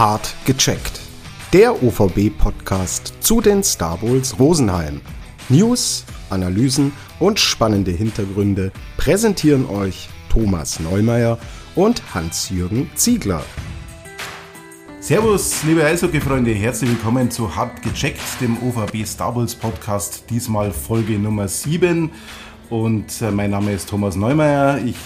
Hart gecheckt. Der OVB-Podcast zu den Star Bowls Rosenheim. News, Analysen und spannende Hintergründe präsentieren euch Thomas Neumeier und Hans-Jürgen Ziegler. Servus, liebe Eishockey-Freunde, herzlich willkommen zu Hart gecheckt, dem OVB Star Wars Podcast, diesmal Folge Nummer 7. Und äh, mein Name ist Thomas Neumeier. Ich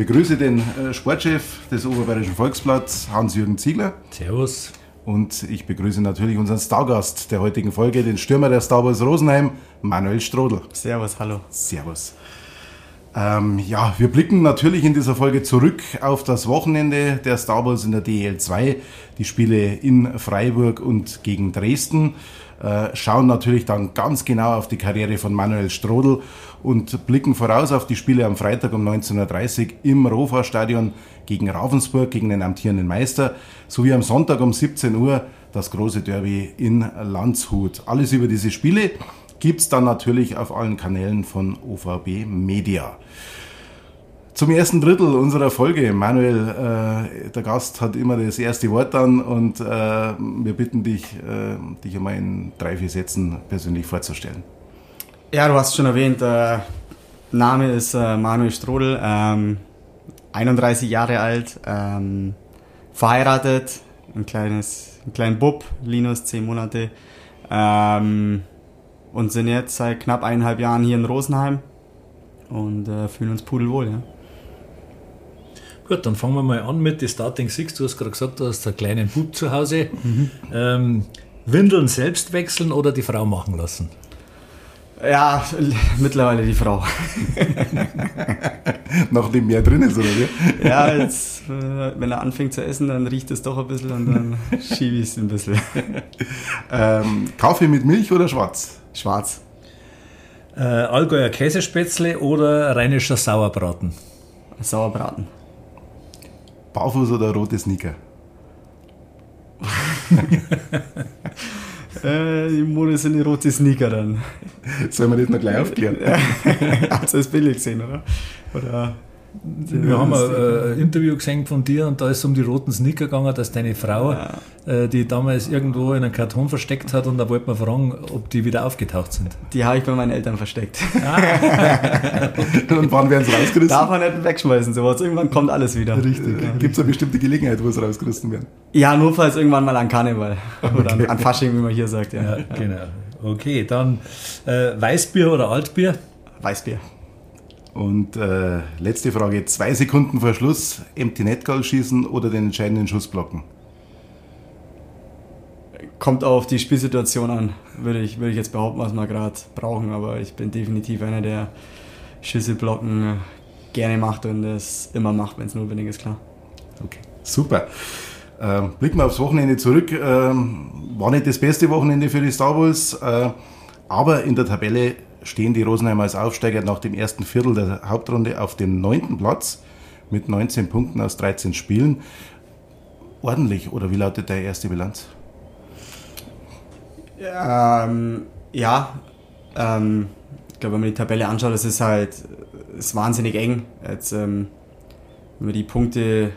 begrüße den äh, Sportchef des Oberbayerischen Volksblatts, Hans-Jürgen Ziegler. Servus. Und ich begrüße natürlich unseren Stargast der heutigen Folge, den Stürmer der Star Wars Rosenheim, Manuel Strodel. Servus, hallo. Servus. Ähm, ja, wir blicken natürlich in dieser Folge zurück auf das Wochenende der Star Wars in der DEL 2, die Spiele in Freiburg und gegen Dresden, äh, schauen natürlich dann ganz genau auf die Karriere von Manuel Strodel und blicken voraus auf die Spiele am Freitag um 19.30 Uhr im Rofa-Stadion gegen Ravensburg, gegen den amtierenden Meister, sowie am Sonntag um 17 Uhr das große Derby in Landshut. Alles über diese Spiele gibt es dann natürlich auf allen Kanälen von OVB Media. Zum ersten Drittel unserer Folge, Manuel, äh, der Gast hat immer das erste Wort dann und äh, wir bitten dich, äh, dich einmal in drei, vier Sätzen persönlich vorzustellen. Ja, du hast schon erwähnt, äh, Name ist äh, Manuel Strodel, ähm, 31 Jahre alt, ähm, verheiratet, ein kleines, ein kleinen Bub, Linus, 10 Monate. Ähm, und sind jetzt seit knapp eineinhalb Jahren hier in Rosenheim und äh, fühlen uns pudelwohl. Ja. Gut, dann fangen wir mal an mit den Starting Six. Du hast gerade gesagt, du hast einen kleinen Bub zu Hause. Mhm. Ähm, Windeln selbst wechseln oder die Frau machen lassen? Ja, mittlerweile die Frau. Nachdem mehr drin ist, oder wie? Ja, jetzt, äh, wenn er anfängt zu essen, dann riecht es doch ein bisschen und dann schiebe ich es ein bisschen. Ähm, Kaffee mit Milch oder schwarz? Schwarz. Äh, Allgäuer Käsespätzle oder rheinischer Sauerbraten? Sauerbraten. Barfuß oder rote Sneaker? Äh, die Mode sind die rote Sneaker dann. Sollen wir das noch gleich aufklären? Hast du das Bild gesehen, oder? Oder wir haben ein äh, Interview gesehen von dir und da ist es um die roten Sneaker gegangen, dass deine Frau, ja. äh, die damals irgendwo in einem Karton versteckt hat und da wollte man fragen, ob die wieder aufgetaucht sind. Die habe ich bei meinen Eltern versteckt. Ah. und wann werden sie rausgerissen? Darf man nicht wegschmeißen, sowas. Irgendwann kommt alles wieder. Richtig. Ja. Gibt es eine bestimmte Gelegenheit, wo sie rausgerissen werden? Ja, nur falls irgendwann mal an Karneval. Okay. Oder an, an Fasching, wie man hier sagt. Ja, ja genau. Okay, dann äh, Weißbier oder Altbier? Weißbier. Und äh, letzte Frage, zwei Sekunden vor Schluss, Empty Net Goal schießen oder den entscheidenden Schuss blocken? Kommt auf die Spielsituation an, würde ich, würde ich jetzt behaupten, was wir gerade brauchen, aber ich bin definitiv einer, der Schüsse blocken gerne macht und es immer macht, wenn es notwendig ist, klar. Okay, super. Ähm, blicken wir aufs Wochenende zurück. Ähm, war nicht das beste Wochenende für die Star Wars, äh, aber in der Tabelle stehen die Rosenheimer als Aufsteiger nach dem ersten Viertel der Hauptrunde auf dem neunten Platz mit 19 Punkten aus 13 Spielen. Ordentlich, oder wie lautet der erste Bilanz? Ähm, ja, ähm, ich glaube, wenn man die Tabelle anschaut, das ist halt ist wahnsinnig eng. Jetzt, ähm, wenn man die Punkte,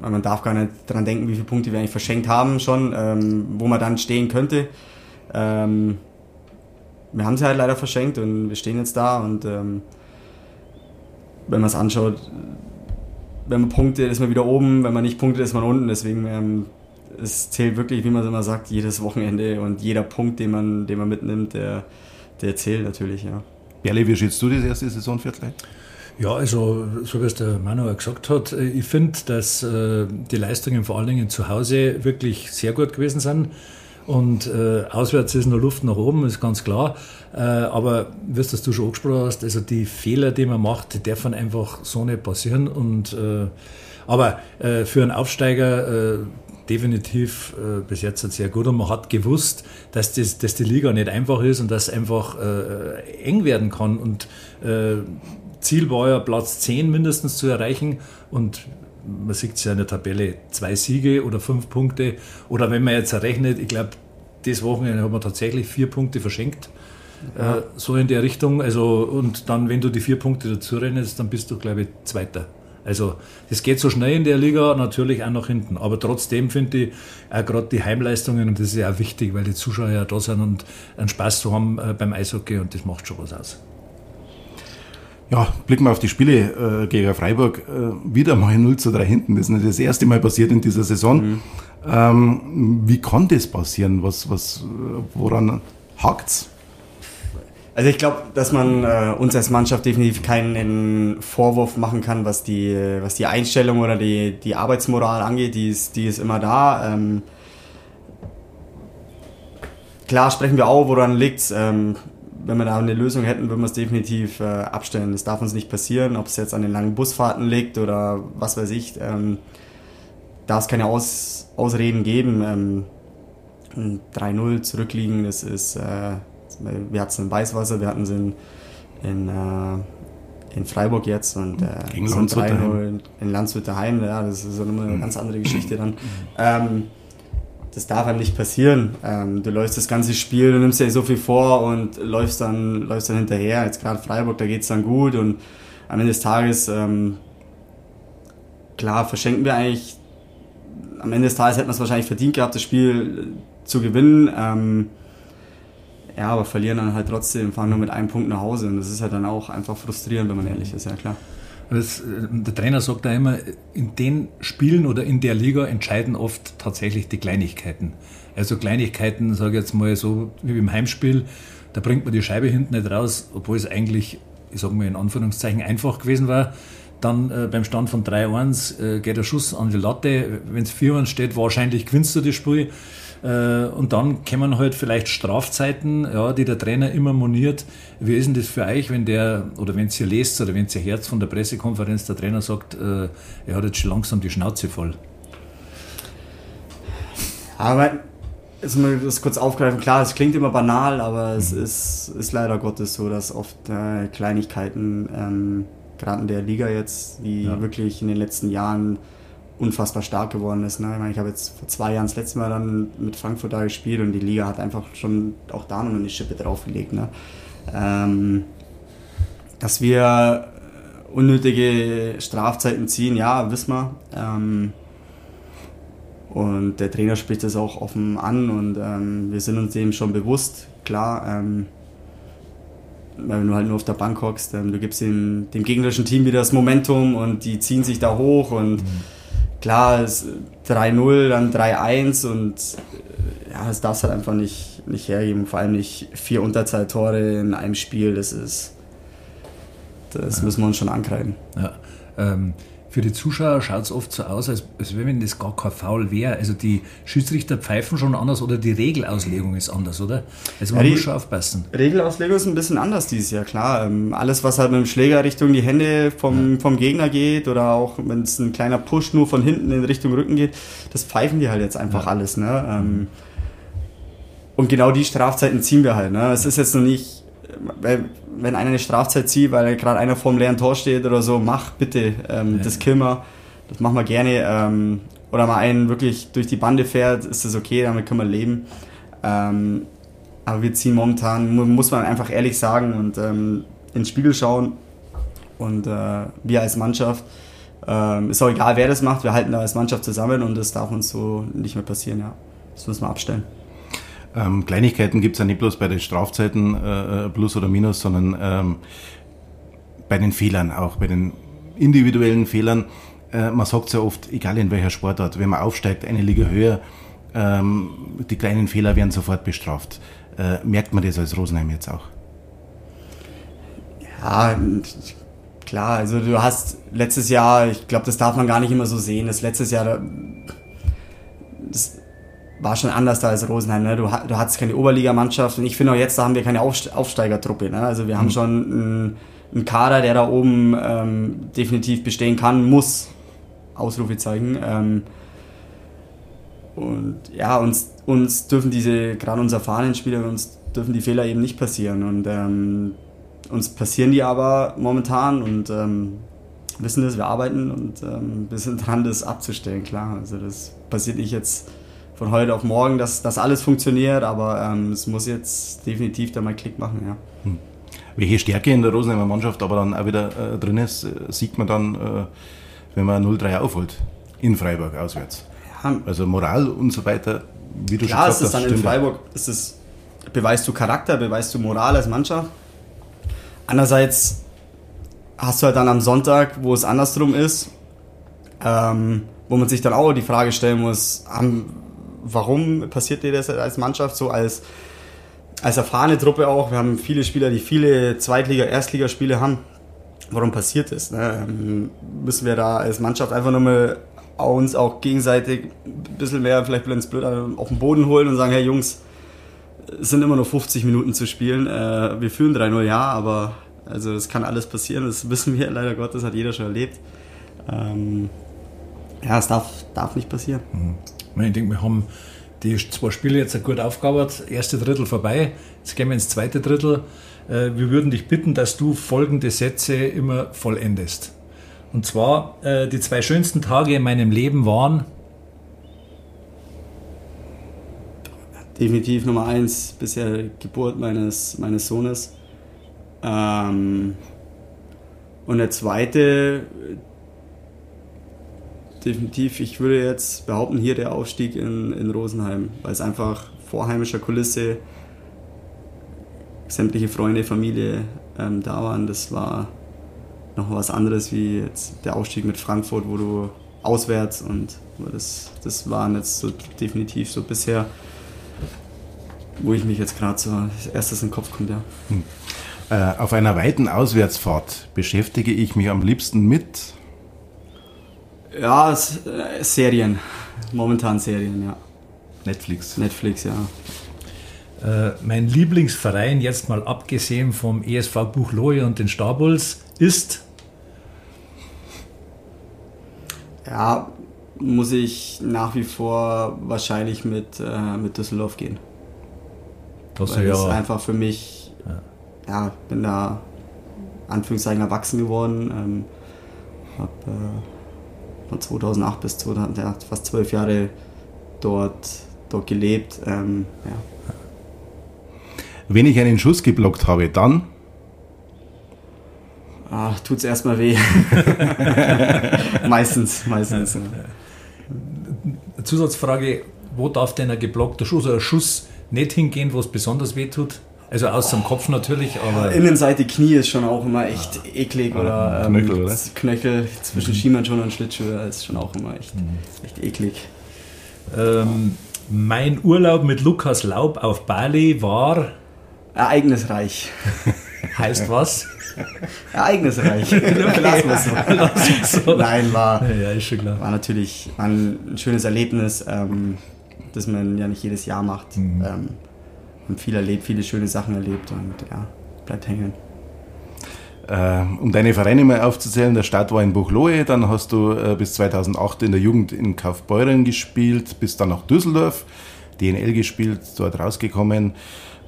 man darf gar nicht daran denken, wie viele Punkte wir eigentlich verschenkt haben schon, ähm, wo man dann stehen könnte. Ähm, wir haben sie halt leider verschenkt und wir stehen jetzt da und ähm, wenn man es anschaut, wenn man punktet, ist man wieder oben, wenn man nicht punktet, ist man unten. Deswegen ähm, es zählt wirklich, wie man es immer sagt, jedes Wochenende und jeder Punkt, den man, den man mitnimmt, der, der zählt natürlich, ja. Berle, wie schätzt du das erste Saisonviertel? Ja, also so wie es der Manuel gesagt hat, äh, ich finde, dass äh, die Leistungen vor allen Dingen zu Hause wirklich sehr gut gewesen sind. Und äh, auswärts ist noch Luft nach oben, ist ganz klar. Äh, aber wie das du schon angesprochen hast, also die Fehler, die man macht, die dürfen einfach so nicht passieren. Und, äh, aber äh, für einen Aufsteiger äh, definitiv äh, bis jetzt sehr gut. Und man hat gewusst, dass, das, dass die Liga nicht einfach ist und dass einfach eng werden kann. Und Ziel war ja Platz 10 mindestens zu erreichen. Und man sieht es ja in der Tabelle, zwei Siege oder fünf Punkte. Oder wenn man jetzt errechnet, ich glaube, das Wochenende hat man tatsächlich vier Punkte verschenkt. Ja. Äh, so in der Richtung. Also, und dann, wenn du die vier Punkte dazu rennst, dann bist du, glaube ich, Zweiter. Also das geht so schnell in der Liga natürlich auch nach hinten. Aber trotzdem finde ich auch gerade die Heimleistungen, und das ist ja auch wichtig, weil die Zuschauer ja da sind und einen Spaß zu haben äh, beim Eishockey und das macht schon was aus. Ja, blicken wir auf die Spiele äh, gegen Freiburg. Äh, wieder mal 0 zu 3 hinten. Das ist nicht das erste Mal passiert in dieser Saison. Mhm. Ähm, wie kann das passieren? Was, was, woran hakt's? Also ich glaube, dass man äh, uns als Mannschaft definitiv keinen Vorwurf machen kann, was die, was die Einstellung oder die, die Arbeitsmoral angeht. Die ist, die ist immer da. Ähm, klar sprechen wir auch, woran liegt ähm, Wenn wir da eine Lösung hätten, würden wir es definitiv äh, abstellen. Das darf uns nicht passieren, ob es jetzt an den langen Busfahrten liegt oder was weiß ich. Ähm, darf es keine Aus, Ausreden geben. Ähm, 3-0 zurückliegen, das ist... Äh, wir hatten es in Weißwasser, wir hatten es in, in, äh, in Freiburg jetzt und äh, Gegen Landshut in Landshut daheim. Ja, das ist immer eine ganz andere Geschichte dann. Ähm, das darf einem nicht passieren. Ähm, du läufst das ganze Spiel, du nimmst dir so viel vor und läufst dann, läufst dann hinterher. Jetzt gerade Freiburg, da geht es dann gut und am Ende des Tages, ähm, klar, verschenken wir eigentlich, am Ende des Tages hätten wir es wahrscheinlich verdient gehabt, das Spiel zu gewinnen. Ähm, ja, aber verlieren dann halt trotzdem, fahren nur mit einem Punkt nach Hause. Und das ist halt dann auch einfach frustrierend, wenn man ehrlich ist, ja klar. Das, äh, der Trainer sagt da immer, in den Spielen oder in der Liga entscheiden oft tatsächlich die Kleinigkeiten. Also Kleinigkeiten, sage ich jetzt mal so wie im Heimspiel, da bringt man die Scheibe hinten nicht raus, obwohl es eigentlich, ich sage mal in Anführungszeichen, einfach gewesen war. Dann äh, beim Stand von 3-1 äh, geht der Schuss an die Latte. Wenn es 4-1 steht, wahrscheinlich gewinnst du das Spiel. Äh, und dann kommen halt vielleicht Strafzeiten, ja, die der Trainer immer moniert. Wie ist denn das für euch, wenn der, oder wenn ihr lest oder wenn ihr Herz von der Pressekonferenz, der Trainer sagt, äh, er hat jetzt schon langsam die Schnauze voll? Aber jetzt mal das kurz aufgreifen, klar, es klingt immer banal, aber es mhm. ist, ist leider Gottes so, dass oft äh, Kleinigkeiten, ähm, gerade in der Liga jetzt, die ja. wirklich in den letzten Jahren unfassbar stark geworden ist. Ne? Ich, meine, ich habe jetzt vor zwei Jahren das letzte Mal dann mit Frankfurt da gespielt und die Liga hat einfach schon auch da noch eine Schippe draufgelegt. Ne? Ähm, dass wir unnötige Strafzeiten ziehen, ja, wissen wir. Ähm, und der Trainer spricht das auch offen an und ähm, wir sind uns dem schon bewusst, klar. Ähm, wenn du halt nur auf der Bank hockst, ähm, du gibst dem, dem gegnerischen Team wieder das Momentum und die ziehen sich da hoch und mhm klar, es 3-0, dann 3-1 und äh, ja, das darfst halt einfach nicht, nicht hergeben. Vor allem nicht vier Unterzahltore in einem Spiel, das ist, das ja. müssen wir uns schon ankreiden. Ja. Ähm, für die Zuschauer schaut es oft so aus, als, als wenn das gar kein Foul wäre. Also die Schiedsrichter pfeifen schon anders oder die Regelauslegung ist anders, oder? Also man ja, muss schon aufpassen. Regelauslegung ist ein bisschen anders dieses Jahr, klar. Ähm, alles, was halt mit dem Schläger Richtung die Hände vom, ja. vom Gegner geht oder auch wenn es ein kleiner Push nur von hinten in Richtung Rücken geht, das pfeifen die halt jetzt einfach ja. alles. Ne? Ähm, und genau die Strafzeiten ziehen wir halt. Ne? Es ist jetzt noch nicht, weil wenn einer eine Strafzeit zieht, weil gerade einer vor dem leeren Tor steht oder so, mach bitte, ähm, ja. das killen wir. Das machen wir gerne. Ähm, oder mal einen wirklich durch die Bande fährt, ist das okay, damit können wir leben. Ähm, aber wir ziehen momentan, muss man einfach ehrlich sagen und ähm, ins Spiegel schauen. Und äh, wir als Mannschaft, äh, ist auch egal, wer das macht, wir halten da als Mannschaft zusammen und das darf uns so nicht mehr passieren. Ja. Das müssen wir abstellen. Ähm, Kleinigkeiten gibt es ja nicht bloß bei den Strafzeiten äh, äh, plus oder minus, sondern ähm, bei den Fehlern auch, bei den individuellen Fehlern. Äh, man sagt ja oft, egal in welcher Sportart, wenn man aufsteigt, eine Liga höher, ähm, die kleinen Fehler werden sofort bestraft. Äh, merkt man das als Rosenheim jetzt auch? Ja, klar, also du hast letztes Jahr, ich glaube, das darf man gar nicht immer so sehen, das letztes Jahr, das, war schon anders da als Rosenheim. Ne? Du, du hattest keine Oberligamannschaft und ich finde auch jetzt, da haben wir keine Aufsteigertruppe. Ne? Also wir mhm. haben schon einen, einen, Kader, der da oben ähm, definitiv bestehen kann, muss. Ausrufezeichen. Ähm, und ja, uns, uns dürfen diese, gerade unsere erfahrenen Spieler, uns dürfen die Fehler eben nicht passieren. Und ähm, uns passieren die aber momentan und ähm, wissen das, wir arbeiten und ähm, wir sind dran, das abzustellen, klar. Also das passiert nicht jetzt von heute auf morgen, dass das alles funktioniert, aber ähm, es muss jetzt definitiv da mal Klick machen, ja. Hm. Welche Stärke in der Rosenheimer Mannschaft aber dann auch wieder äh, drin ist, äh, sieht man dann, äh, wenn man 0-3 aufholt. In Freiburg auswärts. Ja. Also Moral und so weiter, wie du Klar, schon gesagt hast. Ist es dann in Freiburg, ist es, beweist du Charakter, beweist du Moral als Mannschaft. Andererseits hast du halt dann am Sonntag, wo es andersrum ist, ähm, wo man sich dann auch die Frage stellen muss, haben, warum passiert dir das als Mannschaft so als, als erfahrene Truppe auch? Wir haben viele Spieler, die viele Zweitliga-, Erstligaspiele haben. Warum passiert das? Ne? Ähm, müssen wir da als Mannschaft einfach nochmal uns auch gegenseitig ein bisschen mehr, vielleicht ins Blöd, auf den Boden holen und sagen, hey Jungs, es sind immer nur 50 Minuten zu spielen. Äh, wir führen 3-0, ja, aber also das kann alles passieren, das wissen wir leider Gottes, hat jeder schon erlebt. Ähm, ja, es darf, darf nicht passieren. Mhm. Ich denke, wir haben die zwei Spiele jetzt gut aufgearbeitet. Erste Drittel vorbei, jetzt gehen wir ins zweite Drittel. Äh, wir würden dich bitten, dass du folgende Sätze immer vollendest. Und zwar, äh, die zwei schönsten Tage in meinem Leben waren. Definitiv Nummer eins, bisher Geburt meines, meines Sohnes. Ähm, und der zweite, definitiv, ich würde jetzt behaupten, hier der Aufstieg in, in Rosenheim, weil es einfach vor heimischer Kulisse sämtliche Freunde, Familie ähm, da waren. Das war noch was anderes wie jetzt der Aufstieg mit Frankfurt, wo du auswärts und das, das waren jetzt so definitiv so bisher, wo ich mich jetzt gerade so als erstes in den Kopf kommt, ja. Hm. Äh, auf einer weiten Auswärtsfahrt beschäftige ich mich am liebsten mit. Ja, äh, Serien. Momentan Serien, ja. Netflix. Netflix, ja. Äh, mein Lieblingsverein, jetzt mal abgesehen vom ESV Buchlohe und den Stabulls, ist. Ja, muss ich nach wie vor wahrscheinlich mit, äh, mit Düsseldorf gehen. Das Weil ja. ist einfach für mich ja, bin da Anführungszeichen erwachsen geworden. Ähm, habe äh, von 2008 bis 2000, ja, fast zwölf Jahre dort, dort gelebt. Ähm, ja. Wenn ich einen Schuss geblockt habe, dann? Ah, es erstmal weh. meistens, meistens. Ja. Zusatzfrage: Wo darf denn ein geblockter Schuss oder ein Schuss nicht hingehen, wo es besonders weh tut? Also aus dem Kopf natürlich, aber. Innenseite Knie ist schon auch immer echt ah. eklig oder, ähm, Knöchel, oder? Knöchel zwischen mhm. Schienbeinschoner und Schlittschuhe ist schon auch immer echt, mhm. echt eklig. Ähm, mein Urlaub mit Lukas Laub auf Bali war. Ereignisreich. heißt was? Ereignisreich. okay. Lassen wir so. so. Nein, war, ja, ist schon klar. war natürlich war ein schönes Erlebnis, ähm, das man ja nicht jedes Jahr macht. Mhm. Ähm, haben viel erlebt, viele schöne Sachen erlebt und ja, bleibt hängen. Äh, um deine Vereine mal aufzuzählen, der Start war in Buchloe, dann hast du äh, bis 2008 in der Jugend in Kaufbeuren gespielt, bis dann nach Düsseldorf, DNL gespielt, dort rausgekommen.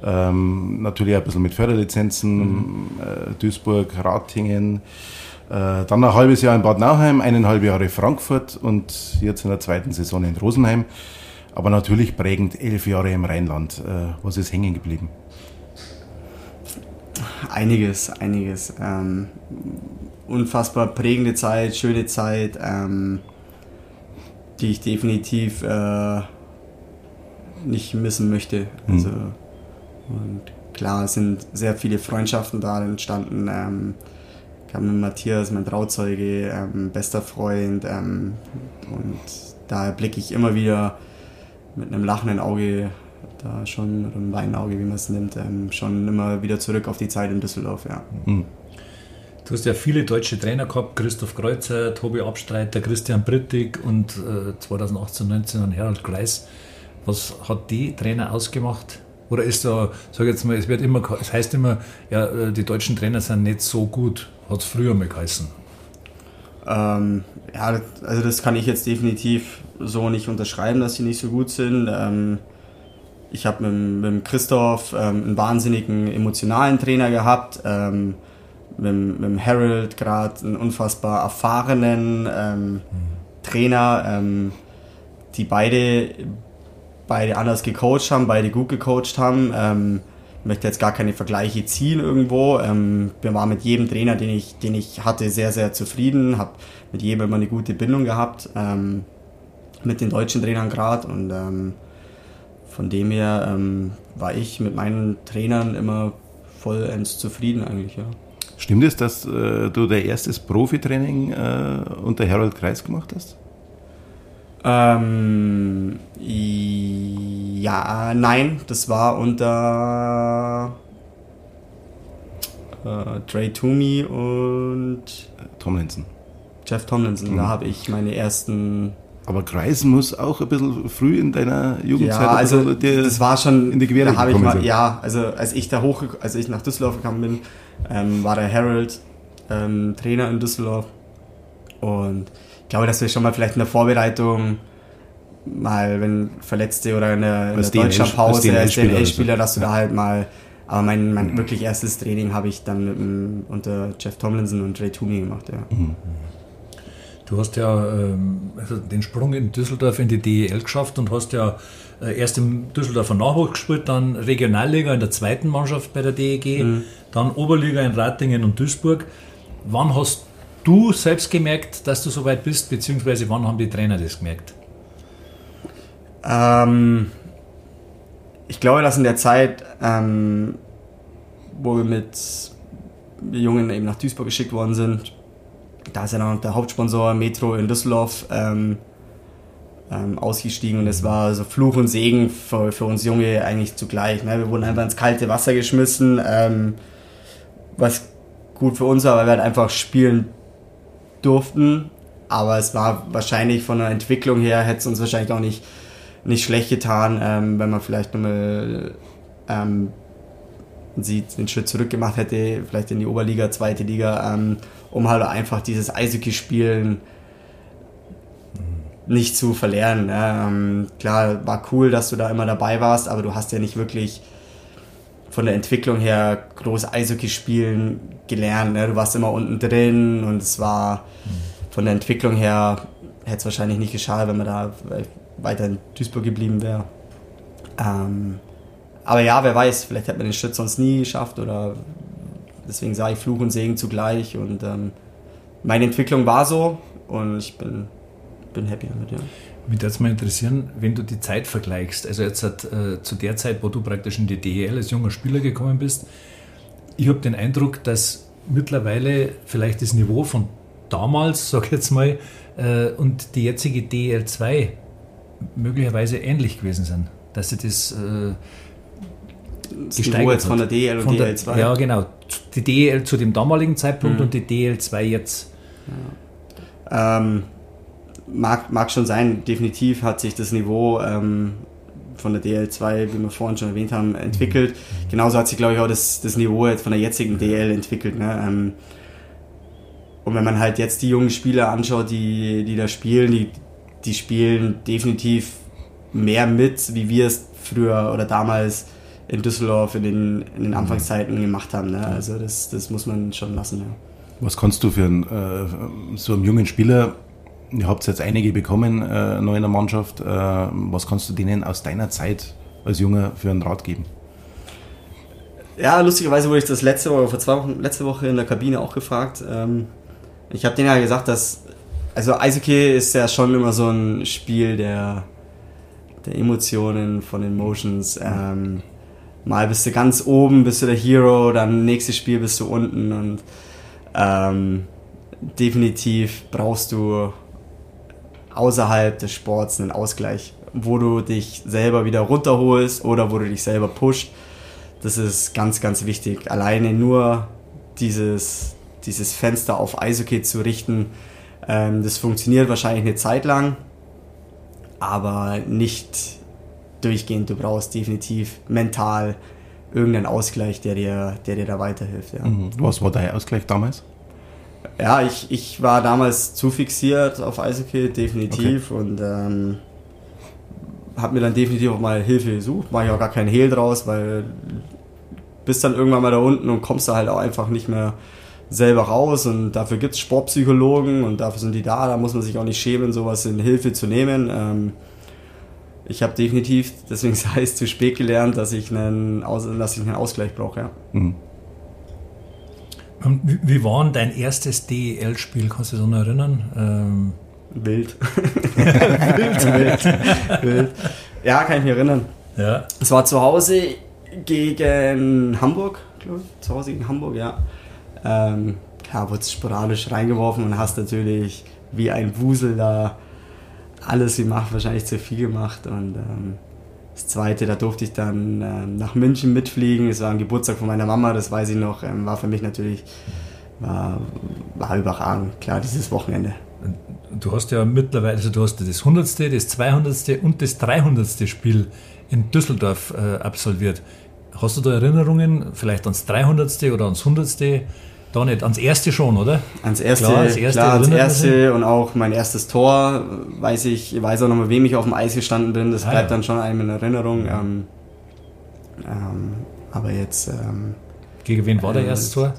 Ähm, natürlich ein bisschen mit Förderlizenzen, mhm. äh, Duisburg, Ratingen. Äh, dann ein halbes Jahr in Bad Nauheim, eineinhalb Jahre Frankfurt und jetzt in der zweiten Saison in Rosenheim. Aber natürlich prägend elf Jahre im Rheinland. Äh, was ist hängen geblieben? Einiges, einiges. Ähm, unfassbar prägende Zeit, schöne Zeit, ähm, die ich definitiv äh, nicht missen möchte. Mhm. Also, und klar, es sind sehr viele Freundschaften da entstanden. Ähm, ich habe mit Matthias, mein Trauzeuge, ähm, bester Freund. Ähm, und da blicke ich immer wieder mit einem lachenden Auge da schon, oder einem weinenden Auge, wie man es nimmt, ähm, schon immer wieder zurück auf die Zeit in Düsseldorf, ja. Mhm. Du hast ja viele deutsche Trainer gehabt, Christoph Kreuzer, Tobi Abstreiter, Christian Brittig und äh, 2018, 19 an Harald Kreis. Was hat die Trainer ausgemacht? Oder ist da, sag jetzt mal, es wird immer, es heißt immer, ja, äh, die deutschen Trainer sind nicht so gut. Hat es früher mal geheißen? Ähm, ja, also das kann ich jetzt definitiv so nicht unterschreiben, dass sie nicht so gut sind. Ähm, ich habe mit, mit Christoph ähm, einen wahnsinnigen emotionalen Trainer gehabt, ähm, mit, mit Harold gerade einen unfassbar erfahrenen ähm. Trainer, ähm, die beide, beide anders gecoacht haben, beide gut gecoacht haben. Ähm, möchte jetzt gar keine Vergleiche ziehen irgendwo. Ähm, wir waren mit jedem Trainer, den ich, den ich hatte, sehr, sehr zufrieden, habe mit jedem immer eine gute Bindung gehabt, mit den deutschen Trainern gerade und ähm, von dem her ähm, war ich mit meinen Trainern immer vollends zufrieden eigentlich, ja. Stimmt es, dass äh, du dein erstes Profitraining äh, unter Harold Kreis gemacht hast? Ähm, ja, nein, das war unter äh, Dre Toomey und Tomlinson. Jeff Tomlinson. Mhm. Da habe ich meine ersten. Aber Kreisen muss auch ein bisschen früh in deiner Jugendzeit. Ja, also das war schon in die Gewehre da ich mal, Ja, also als ich da hoch, als ich nach Düsseldorf gekommen bin, ähm, war der Harold ähm, Trainer in Düsseldorf und ich glaube, dass wir schon mal vielleicht in der Vorbereitung mal, wenn Verletzte oder in der, in der deutschen Pause als DNL-Spieler, dass du da halt mal, aber mein, mein mhm. wirklich erstes Training habe ich dann mit, unter Jeff Tomlinson und Ray Toomey gemacht, ja. Mhm. Du hast ja ähm, also den Sprung in Düsseldorf in die DEL geschafft und hast ja äh, erst im Düsseldorfer Nachwuchs gespielt, dann Regionalliga in der zweiten Mannschaft bei der DEG, mhm. dann Oberliga in Ratingen und Duisburg. Wann hast du selbst gemerkt, dass du so weit bist, beziehungsweise wann haben die Trainer das gemerkt? Ähm, ich glaube, dass in der Zeit, ähm, wo wir mit Jungen eben nach Duisburg geschickt worden sind, da ist ja dann der Hauptsponsor Metro in Düsseldorf ähm, ähm, ausgestiegen und es war so Fluch und Segen für, für uns Junge eigentlich zugleich. Ne? Wir wurden einfach ins kalte Wasser geschmissen, ähm, was gut für uns war, weil wir halt einfach spielen durften. Aber es war wahrscheinlich von der Entwicklung her, hätte es uns wahrscheinlich auch nicht, nicht schlecht getan, ähm, wenn man vielleicht nochmal ähm, den Schritt zurück gemacht hätte, vielleicht in die Oberliga, zweite Liga, ähm, um halt einfach dieses Eishockey-Spielen nicht zu verlernen. Ähm, klar, war cool, dass du da immer dabei warst, aber du hast ja nicht wirklich von der Entwicklung her groß Eishockey spielen gelernt. Ne? Du warst immer unten drin und es war von der Entwicklung her hätte es wahrscheinlich nicht geschadet, wenn man da weiter in Duisburg geblieben wäre. Ähm, aber ja, wer weiß, vielleicht hätte man den Schritt sonst nie geschafft oder deswegen sage ich Fluch und Segen zugleich und ähm, meine Entwicklung war so und ich bin, bin happy damit, ja. Mich würde es mal interessieren, wenn du die Zeit vergleichst, also jetzt hat, äh, zu der Zeit, wo du praktisch in die DEL als junger Spieler gekommen bist, ich habe den Eindruck, dass mittlerweile vielleicht das Niveau von damals, sag ich jetzt mal, äh, und die jetzige DEL 2 möglicherweise ähnlich gewesen sind. Dass sie das äh, das gesteigert jetzt von der DEL und DEL 2. Ja, genau. Die DEL zu dem damaligen Zeitpunkt mhm. und die DEL 2 jetzt. Ja. Ähm, mag, mag schon sein, definitiv hat sich das Niveau ähm, von der DL2, wie wir vorhin schon erwähnt haben, entwickelt. Mhm. Genauso hat sich, glaube ich, auch das, das Niveau jetzt von der jetzigen DL entwickelt. Ne? Ähm, und wenn man halt jetzt die jungen Spieler anschaut, die, die da spielen, die, die spielen definitiv mehr mit, wie wir es früher oder damals in Düsseldorf in den, in den Anfangszeiten gemacht haben. Ne? Also das, das muss man schon lassen. Ja. Was kannst du für einen, äh, so einen jungen Spieler Ihr habt jetzt einige bekommen äh, neu in der Mannschaft. Äh, was kannst du denen aus deiner Zeit als Junger für einen Rat geben? Ja, lustigerweise wurde ich das letzte Woche, vor zwei Wochen, letzte Woche in der Kabine auch gefragt. Ähm, ich habe denen ja gesagt, dass also Eishockey ist ja schon immer so ein Spiel der, der Emotionen, von den Motions. Ähm, mal bist du ganz oben, bist du der Hero, dann nächstes Spiel bist du unten und ähm, definitiv brauchst du außerhalb des Sports einen Ausgleich, wo du dich selber wieder runterholst oder wo du dich selber pusht. Das ist ganz, ganz wichtig. Alleine nur dieses, dieses Fenster auf Eishockey zu richten, ähm, das funktioniert wahrscheinlich eine Zeit lang, aber nicht durchgehend. Du brauchst definitiv mental irgendeinen Ausgleich, der dir, der dir da weiterhilft. Ja. Mhm. Was war dein Ausgleich damals? Ja, ich, ich war damals zu fixiert auf Eishockey, definitiv. Okay. Und ähm, habe mir dann definitiv auch mal Hilfe gesucht. Mache ich auch gar keinen Hehl draus, weil bist dann irgendwann mal da unten und kommst da halt auch einfach nicht mehr selber raus. Und dafür gibt es Sportpsychologen und dafür sind die da. Da muss man sich auch nicht schämen, sowas in Hilfe zu nehmen. Ähm, ich habe definitiv, deswegen sei es zu spät gelernt, dass ich einen, Aus dass ich einen Ausgleich brauche. Ja. Mhm. Wie, wie war denn dein erstes DEL-Spiel? Kannst du dich noch erinnern? Ähm Wild. wild. wild. Wild. Ja, kann ich mich erinnern. Ja. Es war zu Hause gegen Hamburg, glaube ich. Zu Hause gegen Hamburg, ja. Ähm, ja, wurde sporadisch reingeworfen und hast natürlich wie ein Wusel da alles gemacht, wahrscheinlich zu viel gemacht. Und ähm, das zweite, da durfte ich dann ähm, nach München mitfliegen. Es war ein Geburtstag von meiner Mama, das weiß ich noch. Ähm, war für mich natürlich war, war überragend, klar, dieses Wochenende. Du hast ja mittlerweile, also du hast das 100., das 200. und das 300. Spiel in Düsseldorf äh, absolviert. Hast du da Erinnerungen, vielleicht ans 300. oder ans 100.? Da nicht, ans erste schon, oder? Ans erste, klar, ans erste, klar, ans erste und auch mein erstes Tor, weiß ich, ich weiß auch noch mal, wem ich auf dem Eis gestanden bin, das ah, bleibt ja. dann schon einem in Erinnerung. Ähm, ähm, aber jetzt... Ähm, Gegen wen war äh, der erste Tor?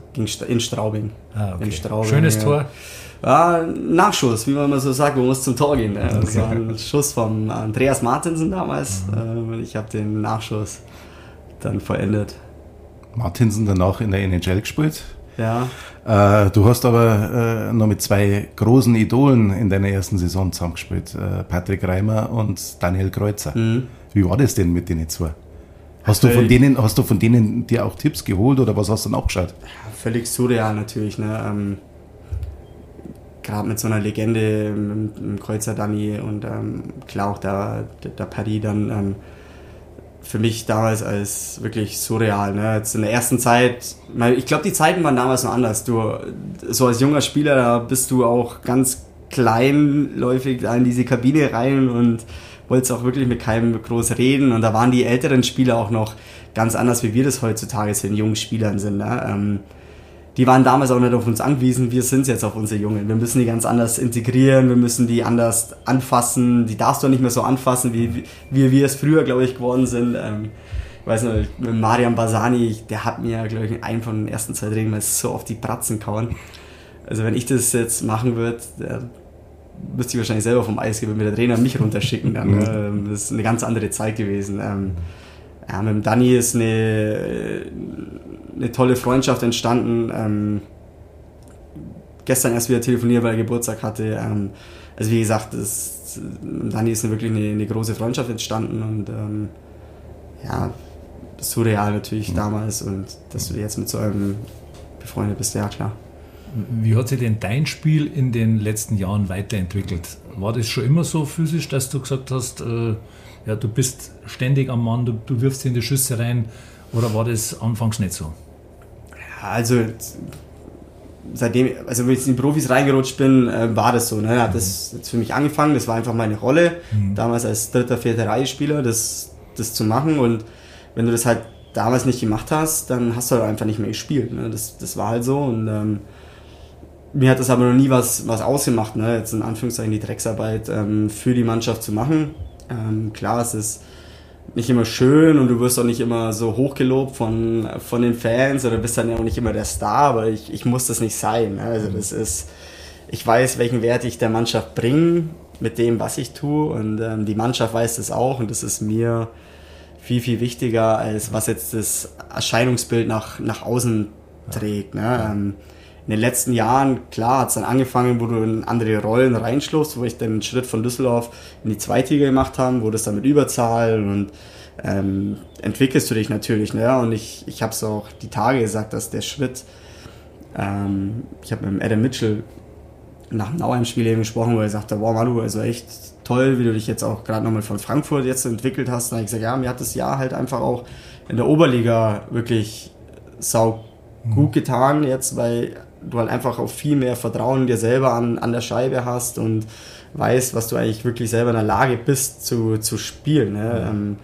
in Straubing. Ah, okay. in Straubing. Schönes ja. Tor. Ja, Nachschuss, wie man immer so sagt, man muss zum Tor gehen. Ne? Das war ein Schuss von Andreas Martinsen damals. Mhm. Äh, ich habe den Nachschuss dann vollendet. Martinsen danach in der NHL gespielt. Ja. Äh, du hast aber äh, noch mit zwei großen Idolen in deiner ersten Saison zusammengespielt. Äh, Patrick Reimer und Daniel Kreuzer. Mhm. Wie war das denn mit den zwei? Hast du, von denen, hast du von denen dir auch Tipps geholt oder was hast du dann auch geschaut? Ja, völlig surreal natürlich. Ne? Ähm, gerade mit so einer Legende, mit, mit Kreuzer Dani und ähm, klar auch der, der, der Paris dann ähm, für mich damals als wirklich surreal. Ne? Jetzt in der ersten Zeit, ich glaube, die Zeiten waren damals noch anders. Du, so als junger Spieler, da bist du auch ganz kleinläufig in diese Kabine rein und wolltest auch wirklich mit keinem groß reden. Und da waren die älteren Spieler auch noch ganz anders, wie wir das heutzutage zu den jungen Spielern sind. Ne? Ähm, die waren damals auch nicht auf uns angewiesen, wir sind jetzt auf unsere Jungen. Wir müssen die ganz anders integrieren, wir müssen die anders anfassen, die darfst du nicht mehr so anfassen, wie, wie wir es früher, glaube ich, geworden sind. Ähm, ich weiß nicht, mit Marian Basani, der hat mir, glaube ich, einen von den ersten zwei Drehen mal so auf die Bratzen kauen. Also wenn ich das jetzt machen würde, müsste ich wahrscheinlich selber vom Eis gehen, wenn mir der Trainer mich runterschicken. Dann, mhm. Ähm, das ist eine ganz andere Zeit gewesen. Ähm, ja, mit dem Danny ist eine, eine tolle Freundschaft entstanden. Ähm, gestern erst wieder telefoniert, weil er Geburtstag hatte. Ähm, also wie gesagt, das, Danny ist wirklich eine, eine, große Freundschaft entstanden und ähm, ja, surreal natürlich mhm. damals und dass du jetzt mit so einem befreundet bist, ja klar. Wie hat sich denn dein Spiel in den letzten Jahren weiterentwickelt? War das schon immer so physisch, dass du gesagt hast, äh, ja, du bist ständig am Mann, du, du wirfst in die Schüsse rein, oder war das anfangs nicht so? Also seitdem, also wenn ich in die Profis reingerutscht bin, äh, war das so. Ne? Hat das jetzt für mich angefangen, das war einfach meine Rolle, mhm. damals als dritter, vierter Reihe-Spieler, das, das zu machen. Und wenn du das halt damals nicht gemacht hast, dann hast du halt einfach nicht mehr gespielt. Ne? Das, das war halt so. Und ähm, mir hat das aber noch nie was, was ausgemacht, ne? jetzt in Anführungszeichen die Drecksarbeit ähm, für die Mannschaft zu machen. Ähm, klar, es ist nicht immer schön und du wirst auch nicht immer so hochgelobt von, von den Fans oder bist dann ja auch nicht immer der Star, aber ich, ich muss das nicht sein. Ne? Also das ist, ich weiß, welchen Wert ich der Mannschaft bringe mit dem, was ich tue und ähm, die Mannschaft weiß das auch und das ist mir viel, viel wichtiger, als was jetzt das Erscheinungsbild nach, nach außen trägt. Ne? Ähm, in den letzten Jahren, klar, hat es dann angefangen, wo du in andere Rollen reinschlufst, wo ich dann einen Schritt von Düsseldorf in die Zweitliga gemacht habe, wo das dann mit Überzahl und ähm, entwickelst du dich natürlich. Ne? Und ich, ich habe es auch die Tage gesagt, dass der Schritt, ähm, ich habe mit Adam Mitchell nach dem Nauheim-Spiel eben gesprochen, wo er sagte, wow Manu, also echt toll, wie du dich jetzt auch gerade nochmal von Frankfurt jetzt entwickelt hast. Da habe ich gesagt, ja, mir hat das Jahr halt einfach auch in der Oberliga wirklich sau gut mhm. getan jetzt, weil du halt einfach auch viel mehr Vertrauen dir selber an, an der Scheibe hast und weißt, was du eigentlich wirklich selber in der Lage bist zu, zu spielen. Ne? Ähm,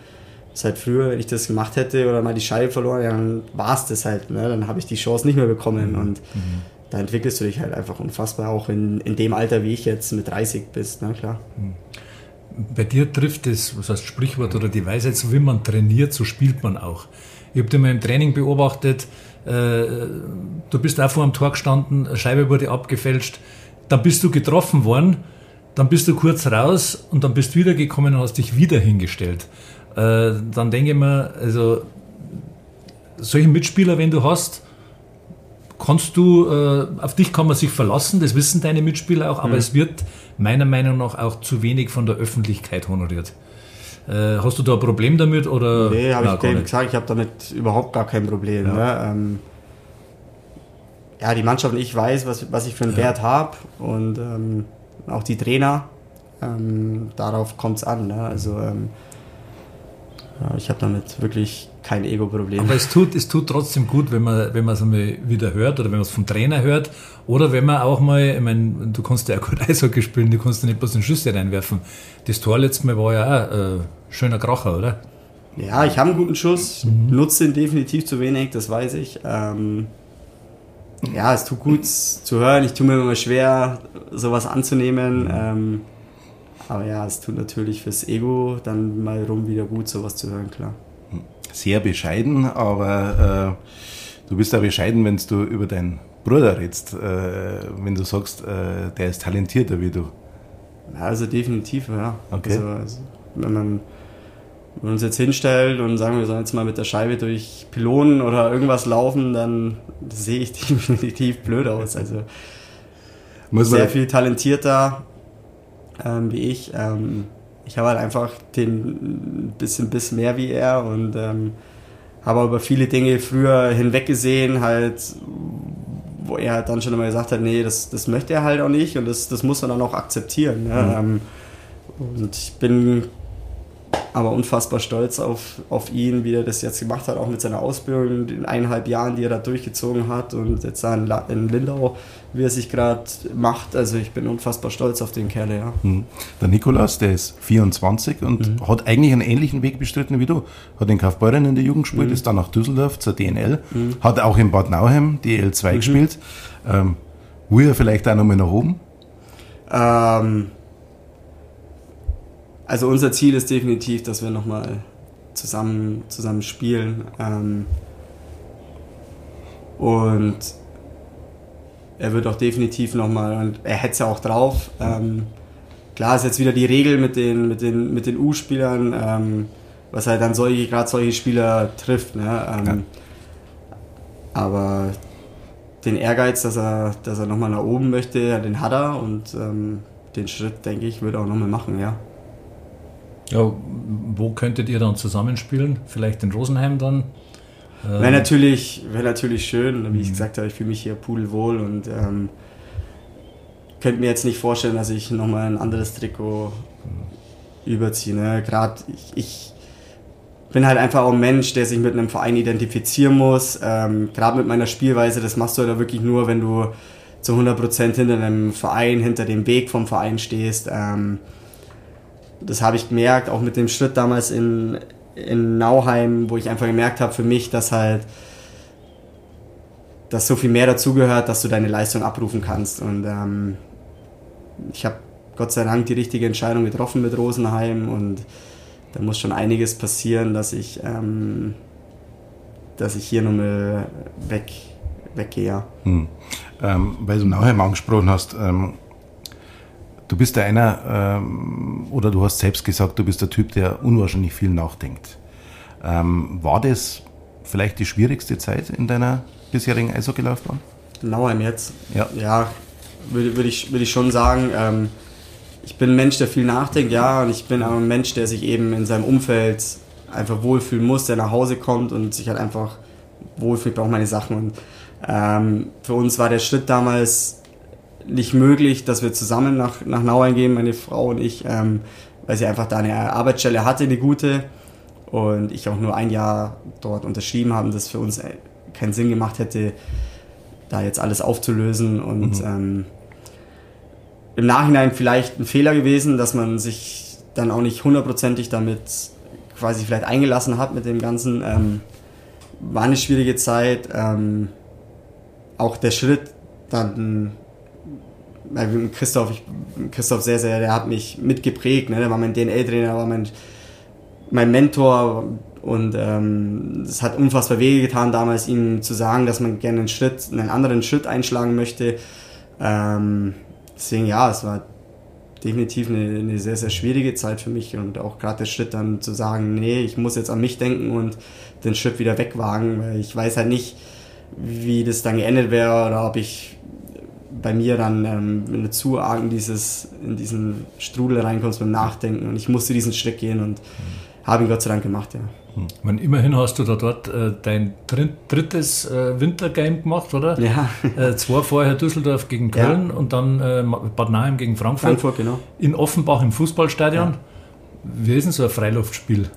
seit früher, wenn ich das gemacht hätte oder mal die Scheibe verloren, dann war es das halt. Ne? Dann habe ich die Chance nicht mehr bekommen mhm. und mhm. da entwickelst du dich halt einfach unfassbar, auch in, in dem Alter, wie ich jetzt mit 30 bist, ne? klar. Mhm. Bei dir trifft das, was heißt Sprichwort oder die Weisheit, so wie man trainiert, so spielt man auch. Ich habe dir mal im Training beobachtet, du bist auch vor dem Tor gestanden, eine Scheibe wurde abgefälscht, dann bist du getroffen worden dann bist du kurz raus und dann bist du wiedergekommen und hast dich wieder hingestellt. Äh, dann denke ich mir, also solche Mitspieler, wenn du hast, kannst du, äh, auf dich kann man sich verlassen, das wissen deine Mitspieler auch, aber mhm. es wird meiner Meinung nach auch zu wenig von der Öffentlichkeit honoriert. Äh, hast du da ein Problem damit? Oder? Nee, habe ich dem gesagt, ich habe damit überhaupt gar kein Problem. Ja. Ne? Ähm, ja, die Mannschaft und ich weiß, was, was ich für einen ja. Wert habe und ähm, auch die Trainer. Ähm, darauf kommt es an. Ne? Also ähm, ich habe damit wirklich kein Ego-Problem. Aber es tut, es tut trotzdem gut, wenn man wenn es einmal wieder hört oder wenn man es vom Trainer hört oder wenn man auch mal, ich meine, du kannst ja gut Eishockey spielen, du kannst ja nicht bloß den Schüsse reinwerfen. Das Tor letztes Mal war ja auch ein äh, schöner Kracher, oder? Ja, ich habe einen guten Schuss, mhm. nutze ihn definitiv zu wenig, das weiß ich. Ähm, ja, es tut gut zu hören. Ich tue mir immer schwer, sowas anzunehmen. Ähm, aber ja, es tut natürlich fürs Ego dann mal rum wieder gut, sowas zu hören, klar. Sehr bescheiden, aber äh, du bist ja bescheiden, wenn du über deinen Bruder redest, äh, wenn du sagst, äh, der ist talentierter wie du. Also definitiv, ja. Okay. Also, also, wenn man wenn uns jetzt hinstellt und sagen, wir sollen jetzt mal mit der Scheibe durch Pylonen oder irgendwas laufen, dann sehe ich definitiv blöd aus. Also Muss sehr viel talentierter ähm, wie ich. Ähm, ich habe halt einfach den bisschen Biss mehr wie er und ähm, habe über viele Dinge früher hinweggesehen, halt, wo er dann schon immer gesagt hat, nee, das, das möchte er halt auch nicht und das, das muss er dann auch akzeptieren. Ne? Mhm. Ähm, und ich bin aber unfassbar stolz auf, auf ihn, wie er das jetzt gemacht hat, auch mit seiner Ausbildung, in eineinhalb Jahren, die er da durchgezogen hat und jetzt in, in Lindau, wie er sich gerade macht. Also ich bin unfassbar stolz auf den Kerl, ja. Mhm. Der Nikolaus, der ist 24 und mhm. hat eigentlich einen ähnlichen Weg bestritten wie du. Hat in Kaufbeuren in der Jugend gespielt, mhm. ist dann nach Düsseldorf zur DNL, mhm. hat auch in Bad Nauheim DL2 mhm. gespielt. Ähm, will er vielleicht auch nochmal nach oben? Ähm, also unser Ziel ist definitiv, dass wir nochmal zusammen, zusammen spielen. Ähm, und er wird auch definitiv nochmal, und er hätte es ja auch drauf. Ähm, klar ist jetzt wieder die Regel mit den, mit den, mit den U-Spielern, ähm, was halt dann solche, gerade solche Spieler trifft. Ne? Ähm, ja. Aber den Ehrgeiz, dass er, dass er nochmal nach oben möchte, den hat er und ähm, den Schritt, denke ich, wird er auch nochmal machen, ja. Ja, wo könntet ihr dann zusammenspielen? Vielleicht in Rosenheim dann? Wäre natürlich, wär natürlich schön. Wie ich mhm. gesagt habe, ich fühle mich hier pudelwohl und ähm, könnte mir jetzt nicht vorstellen, dass ich nochmal ein anderes Trikot überziehe. Ne? Gerade ich, ich, bin halt einfach auch ein Mensch, der sich mit einem Verein identifizieren muss. Ähm, Gerade mit meiner Spielweise, das machst du halt wirklich nur, wenn du zu 100% hinter einem Verein, hinter dem Weg vom Verein stehst. Ähm, das habe ich gemerkt, auch mit dem Schritt damals in, in Nauheim, wo ich einfach gemerkt habe für mich, dass halt dass so viel mehr dazugehört, dass du deine Leistung abrufen kannst. Und ähm, ich habe Gott sei Dank die richtige Entscheidung getroffen mit Rosenheim und da muss schon einiges passieren, dass ich, ähm, dass ich hier nochmal weg, weggehe. Hm. Ähm, weil du Nauheim angesprochen hast, ähm, Du bist ja einer, ähm, oder du hast selbst gesagt, du bist der Typ, der unwahrscheinlich viel nachdenkt. Ähm, war das vielleicht die schwierigste Zeit in deiner bisherigen Eishockeylaufbahn? Nauheim jetzt? Ja. Ja, würde, würde, ich, würde ich schon sagen. Ähm, ich bin ein Mensch, der viel nachdenkt, ja, und ich bin auch ein Mensch, der sich eben in seinem Umfeld einfach wohlfühlen muss, der nach Hause kommt und sich halt einfach wohlfühlt, braucht meine Sachen. Und ähm, für uns war der Schritt damals nicht möglich, dass wir zusammen nach, nach Nauheim gehen, meine Frau und ich, ähm, weil sie einfach da eine Arbeitsstelle hatte, eine gute. Und ich auch nur ein Jahr dort unterschrieben habe, das für uns äh, keinen Sinn gemacht hätte, da jetzt alles aufzulösen. Und mhm. ähm, im Nachhinein vielleicht ein Fehler gewesen, dass man sich dann auch nicht hundertprozentig damit quasi vielleicht eingelassen hat mit dem Ganzen. Ähm, war eine schwierige Zeit. Ähm, auch der Schritt dann Christoph, ich, Christoph sehr, sehr, der hat mich mitgeprägt, ne? der war mein DNL-Trainer, war mein, mein Mentor und ähm, es hat unfassbar weh getan, damals ihm zu sagen, dass man gerne einen Schritt, einen anderen Schritt einschlagen möchte. Ähm, deswegen ja, es war definitiv eine, eine, sehr, sehr schwierige Zeit für mich und auch gerade der Schritt dann zu sagen, nee, ich muss jetzt an mich denken und den Schritt wieder wegwagen, weil ich weiß halt nicht, wie das dann geendet wäre oder ob ich bei mir dann, ähm, wenn du zu arg in, dieses, in diesen Strudel reinkommst beim Nachdenken und ich musste diesen Schritt gehen und mhm. habe ihn Gott sei Dank gemacht, ja. Meine, immerhin hast du da dort äh, dein drittes äh, Wintergame gemacht, oder? Ja. Äh, zwei vorher Düsseldorf gegen Köln ja. und dann äh, Bad Nauheim gegen Frankfurt. Frankfurt, genau. In Offenbach im Fußballstadion. Ja. Wie ist denn so ein Freiluftspiel?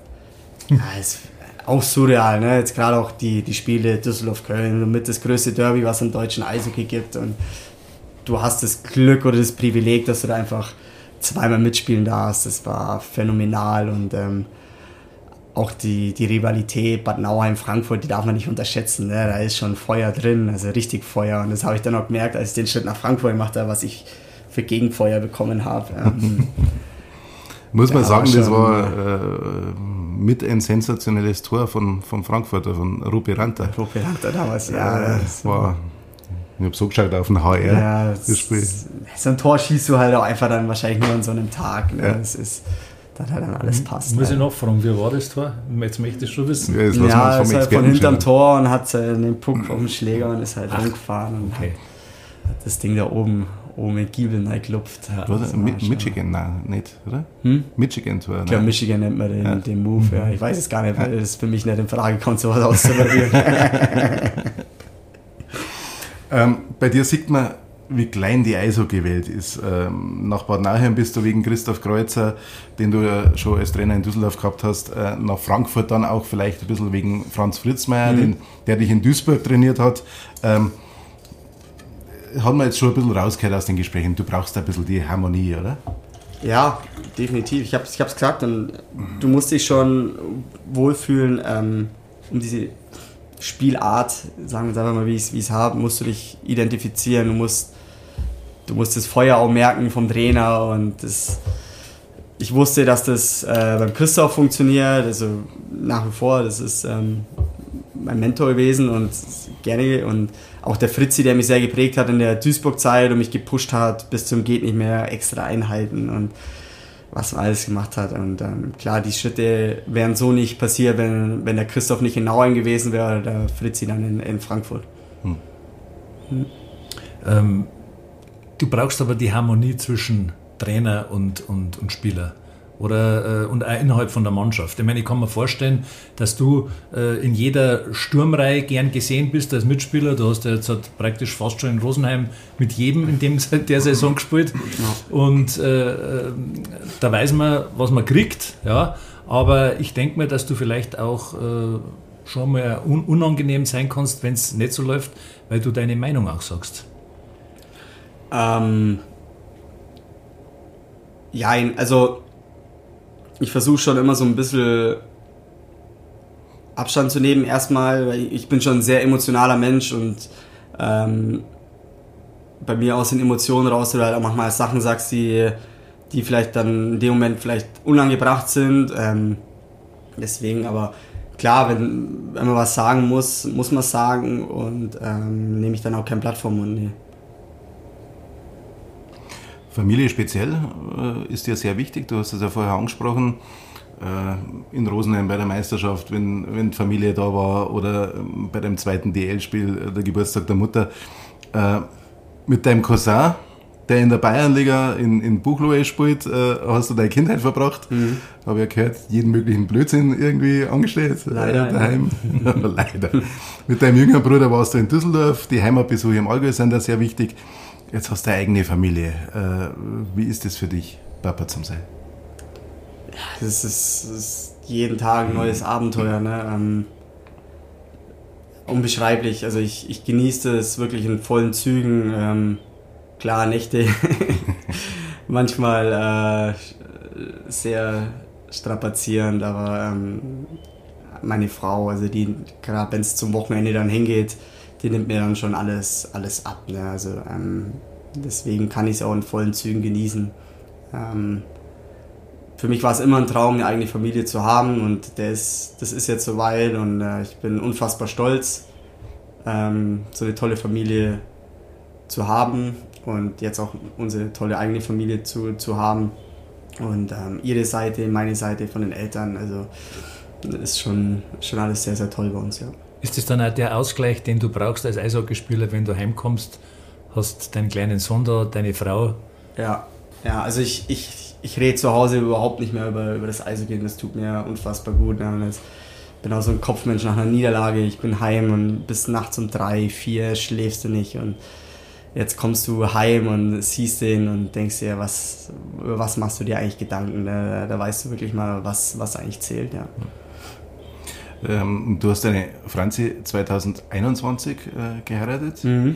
Ja, ist auch surreal, ne? Jetzt gerade auch die, die Spiele Düsseldorf-Köln mit das größte Derby, was es im deutschen Eishockey gibt. Und du hast das Glück oder das Privileg, dass du da einfach zweimal mitspielen darfst. Das war phänomenal und ähm, auch die, die Rivalität Bad Nauheim-Frankfurt, die darf man nicht unterschätzen. Ne? Da ist schon Feuer drin, also richtig Feuer. Und das habe ich dann auch gemerkt, als ich den Schritt nach Frankfurt gemacht habe, was ich für Gegenfeuer bekommen habe. Ähm, Muss man sagen, das war äh, mit ein sensationelles Tor von, von Frankfurter, von Rupi Ranta. Rupi Ranta damals, ja. ja das war, ich habe so geschaut auf den HR. Ja, das Spiel. So ein Tor schießt du halt auch einfach dann wahrscheinlich nur an so einem Tag. Ne? Ja. Das ist, dass halt dann alles passt. Muss ich noch fragen, wie war das Tor? Jetzt möchte ich schon wissen. Ja, ja ist halt von hinterm Tor und hat den Puck vom Schläger und ist halt Ach, rumgefahren und okay. hat das Ding da oben, oben in Giebel reingelupft. Ja, also Michigan, nein, nicht, oder? Hm? Michigan-Tor. Ich glaube, Michigan nennt man den, ja. den Move, ja. Ich weiß es gar nicht, weil es für mich nicht in Frage kommt, sowas auszuprobieren. ähm, bei dir sieht man wie klein die Eishockey-Welt ist. Ähm, nach Bad Nauheim bist du wegen Christoph Kreuzer, den du ja schon als Trainer in Düsseldorf gehabt hast, äh, nach Frankfurt dann auch vielleicht ein bisschen wegen Franz Fritzmeier, mhm. den, der dich in Duisburg trainiert hat. Ähm, hat man jetzt schon ein bisschen rausgehört aus den Gesprächen. Du brauchst ein bisschen die Harmonie, oder? Ja, definitiv. Ich habe es ich gesagt und du musst dich schon wohlfühlen, ähm, um diese Spielart, sagen wir mal, wie ich es habe, musst du dich identifizieren. Du musst du musst das Feuer auch merken vom Trainer und das, ich wusste, dass das äh, beim Christoph funktioniert, also nach wie vor, das ist ähm, mein Mentor gewesen und gerne und auch der Fritzi, der mich sehr geprägt hat in der Duisburg-Zeit und mich gepusht hat bis zum geht nicht mehr, extra Einheiten und was man alles gemacht hat. Und ähm, klar, die Schritte wären so nicht passiert, wenn, wenn der Christoph nicht in Nauheim gewesen wäre oder der Fritzi dann in, in Frankfurt. Hm. Hm. Ähm, Du brauchst aber die Harmonie zwischen Trainer und, und, und Spieler oder äh, und auch innerhalb von der Mannschaft. Ich meine, ich kann mir vorstellen, dass du äh, in jeder Sturmreihe gern gesehen bist als Mitspieler. Du hast ja jetzt halt praktisch fast schon in Rosenheim mit jedem in dem, der Saison gespielt. Und äh, da weiß man, was man kriegt. Ja. Aber ich denke mir, dass du vielleicht auch äh, schon mal un unangenehm sein kannst, wenn es nicht so läuft, weil du deine Meinung auch sagst. Ähm, ja, also ich versuche schon immer so ein bisschen Abstand zu nehmen erstmal, weil ich bin schon ein sehr emotionaler Mensch und ähm, bei mir aus den Emotionen raus, du halt auch manchmal Sachen sagst, die, die vielleicht dann in dem Moment vielleicht unangebracht sind. Ähm, deswegen, aber klar, wenn, wenn man was sagen muss, muss man sagen und ähm, nehme ich dann auch kein Blatt vom Mund. Nee. Familie speziell äh, ist dir sehr wichtig. Du hast es ja vorher angesprochen. Äh, in Rosenheim bei der Meisterschaft, wenn, wenn Familie da war oder ähm, bei dem zweiten DL-Spiel, äh, der Geburtstag der Mutter. Äh, mit deinem Cousin, der in der Bayernliga in, in Buchloe spielt, äh, hast du deine Kindheit verbracht. Mhm. Habe ja gehört, jeden möglichen Blödsinn irgendwie angestellt. Leider. daheim. Leider. Mit deinem jüngeren Bruder warst du in Düsseldorf. Die Heimatbesuche im Allgäu sind da sehr wichtig. Jetzt hast du eine eigene Familie. Äh, wie ist das für dich, Papa zum sein? Das ist, ist jeden Tag ein neues Abenteuer. Ne? Ähm, unbeschreiblich. Also ich, ich genieße es wirklich in vollen Zügen. Ähm, klar, Nächte manchmal äh, sehr strapazierend, aber ähm, meine Frau, also die, gerade wenn es zum Wochenende dann hingeht, die nimmt mir dann schon alles, alles ab. Ne? Also ähm, deswegen kann ich es auch in vollen Zügen genießen. Ähm, für mich war es immer ein Traum, eine eigene Familie zu haben und das, das ist jetzt soweit und äh, ich bin unfassbar stolz, ähm, so eine tolle Familie zu haben und jetzt auch unsere tolle eigene Familie zu, zu haben. Und ähm, ihre Seite, meine Seite von den Eltern, also das ist schon, schon alles sehr, sehr toll bei uns, ja. Ist das dann auch der Ausgleich, den du brauchst als Eishockeyspieler, wenn du heimkommst, hast deinen kleinen Sohn da, deine Frau? Ja, ja also ich, ich, ich rede zu Hause überhaupt nicht mehr über, über das Eishockey, das tut mir unfassbar gut. Ja. Ich bin auch so ein Kopfmensch nach einer Niederlage, ich bin heim und bis nachts um drei, vier schläfst du nicht und jetzt kommst du heim und siehst den und denkst dir, was, über was machst du dir eigentlich Gedanken? Da, da weißt du wirklich mal, was, was eigentlich zählt. Ja. Ähm, du hast deine Franzi 2021 äh, geheiratet. Mhm.